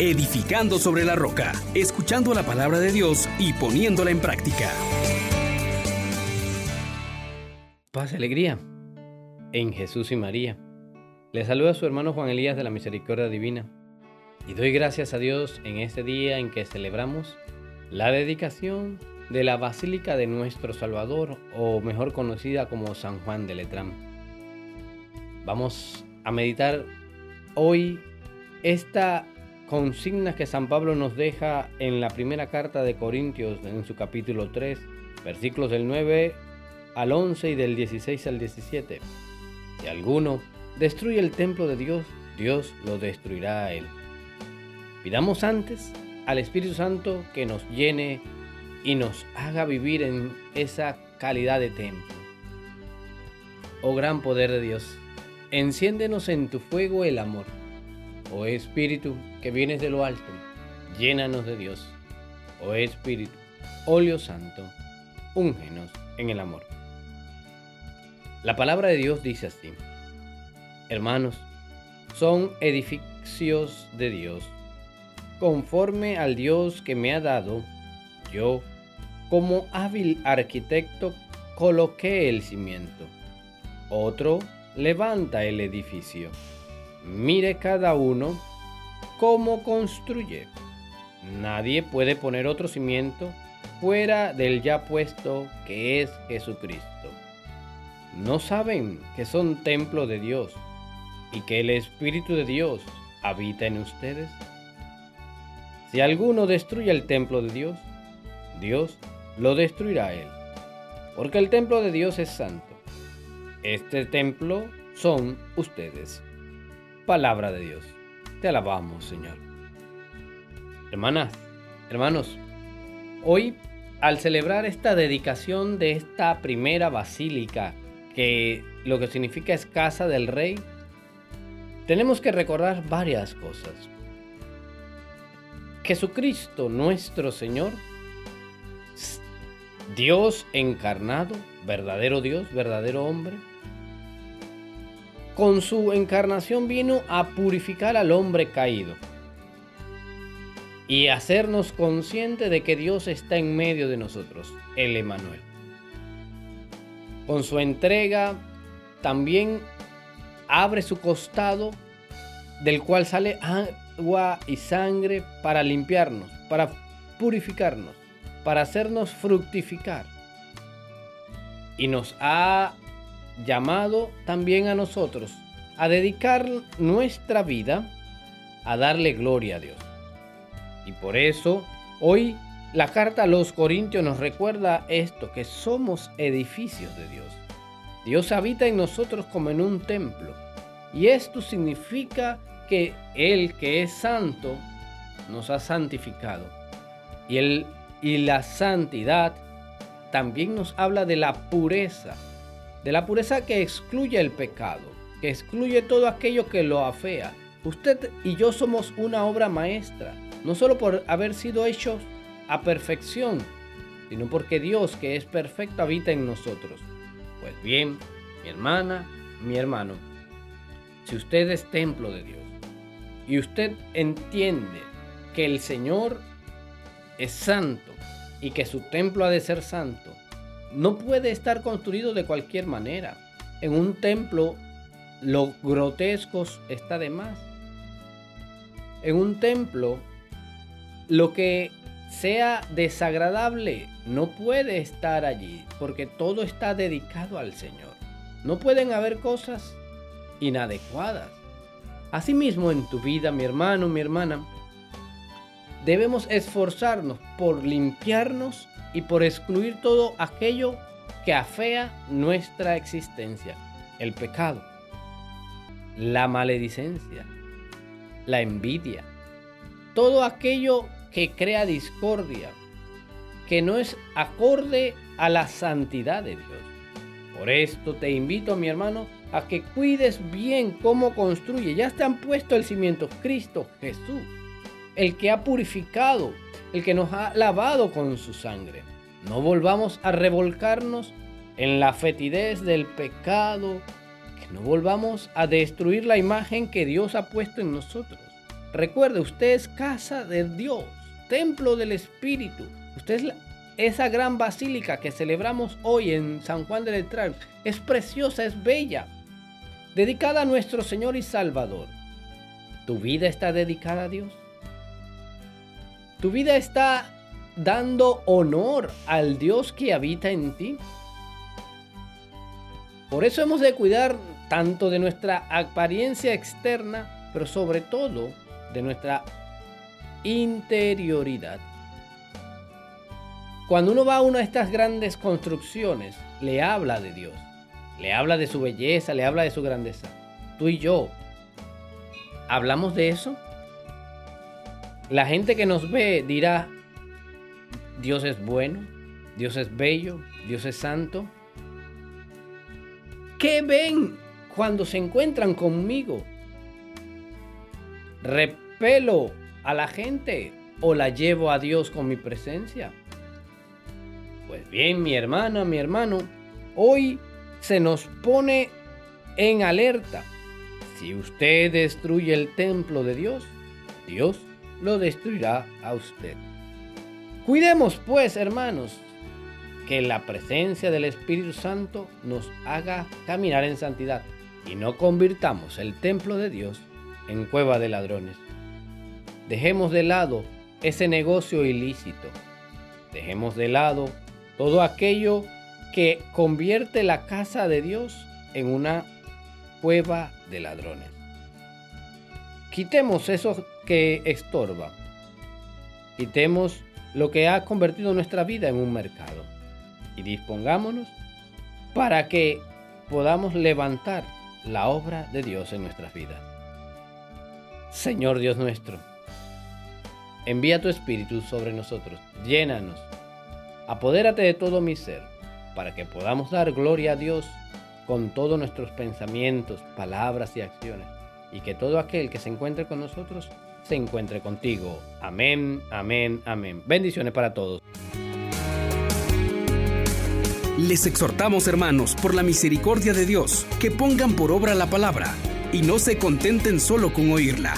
edificando sobre la roca, escuchando la palabra de Dios y poniéndola en práctica. Paz y alegría en Jesús y María. Le saluda su hermano Juan Elías de la Misericordia Divina y doy gracias a Dios en este día en que celebramos la dedicación de la Basílica de nuestro Salvador, o mejor conocida como San Juan de Letrán. Vamos a meditar hoy esta consigna que San Pablo nos deja en la primera carta de Corintios, en su capítulo 3, versículos del 9 al 11 y del 16 al 17. Si alguno destruye el templo de Dios, Dios lo destruirá a él. Pidamos antes al Espíritu Santo que nos llene y nos haga vivir en esa calidad de templo. Oh gran poder de Dios, enciéndenos en tu fuego el amor. Oh Espíritu que vienes de lo alto, llénanos de Dios. Oh Espíritu, óleo santo, úngenos en el amor. La palabra de Dios dice así, hermanos, son edificios de Dios, conforme al Dios que me ha dado yo, como hábil arquitecto, coloqué el cimiento. Otro levanta el edificio. Mire cada uno cómo construye. Nadie puede poner otro cimiento fuera del ya puesto que es Jesucristo. ¿No saben que son templo de Dios y que el Espíritu de Dios habita en ustedes? Si alguno destruye el templo de Dios, Dios lo destruirá él. Porque el templo de Dios es santo. Este templo son ustedes. Palabra de Dios. Te alabamos, Señor. Hermanas, hermanos, hoy al celebrar esta dedicación de esta primera basílica, que lo que significa es casa del rey, tenemos que recordar varias cosas. Jesucristo nuestro Señor Dios encarnado, verdadero Dios, verdadero hombre, con su encarnación vino a purificar al hombre caído y hacernos consciente de que Dios está en medio de nosotros, el Emanuel. Con su entrega también abre su costado del cual sale agua y sangre para limpiarnos, para purificarnos para hacernos fructificar. Y nos ha llamado también a nosotros a dedicar nuestra vida a darle gloria a Dios. Y por eso hoy la carta a los Corintios nos recuerda esto, que somos edificios de Dios. Dios habita en nosotros como en un templo. Y esto significa que Él que es santo nos ha santificado. Y y la santidad también nos habla de la pureza, de la pureza que excluye el pecado, que excluye todo aquello que lo afea. Usted y yo somos una obra maestra, no solo por haber sido hechos a perfección, sino porque Dios, que es perfecto, habita en nosotros. Pues bien, mi hermana, mi hermano, si usted es templo de Dios y usted entiende que el Señor es santo y que su templo ha de ser santo, no puede estar construido de cualquier manera. En un templo lo grotesco está de más. En un templo lo que sea desagradable no puede estar allí porque todo está dedicado al Señor. No pueden haber cosas inadecuadas. Asimismo en tu vida, mi hermano, mi hermana, debemos esforzarnos por limpiarnos y por excluir todo aquello que afea nuestra existencia. El pecado, la maledicencia, la envidia, todo aquello que crea discordia, que no es acorde a la santidad de Dios. Por esto te invito, mi hermano, a que cuides bien cómo construye. Ya te han puesto el cimiento Cristo Jesús el que ha purificado, el que nos ha lavado con su sangre. No volvamos a revolcarnos en la fetidez del pecado, que no volvamos a destruir la imagen que Dios ha puesto en nosotros. Recuerde, usted es casa de Dios, templo del Espíritu. Usted es esa gran basílica que celebramos hoy en San Juan de Letrán. Es preciosa, es bella, dedicada a nuestro Señor y Salvador. ¿Tu vida está dedicada a Dios? ¿Tu vida está dando honor al Dios que habita en ti? Por eso hemos de cuidar tanto de nuestra apariencia externa, pero sobre todo de nuestra interioridad. Cuando uno va a una de estas grandes construcciones, le habla de Dios, le habla de su belleza, le habla de su grandeza. Tú y yo, ¿hablamos de eso? La gente que nos ve dirá, Dios es bueno, Dios es bello, Dios es santo. ¿Qué ven cuando se encuentran conmigo? ¿Repelo a la gente o la llevo a Dios con mi presencia? Pues bien, mi hermana, mi hermano, hoy se nos pone en alerta. Si usted destruye el templo de Dios, Dios lo destruirá a usted. Cuidemos pues, hermanos, que la presencia del Espíritu Santo nos haga caminar en santidad y no convirtamos el templo de Dios en cueva de ladrones. Dejemos de lado ese negocio ilícito. Dejemos de lado todo aquello que convierte la casa de Dios en una cueva de ladrones. Quitemos eso que estorba. Quitemos lo que ha convertido nuestra vida en un mercado. Y dispongámonos para que podamos levantar la obra de Dios en nuestras vidas. Señor Dios nuestro, envía tu Espíritu sobre nosotros, llénanos, apodérate de todo mi ser, para que podamos dar gloria a Dios con todos nuestros pensamientos, palabras y acciones, y que todo aquel que se encuentre con nosotros se encuentre contigo. Amén, amén, amén. Bendiciones para todos. Les exhortamos, hermanos, por la misericordia de Dios, que pongan por obra la palabra y no se contenten solo con oírla.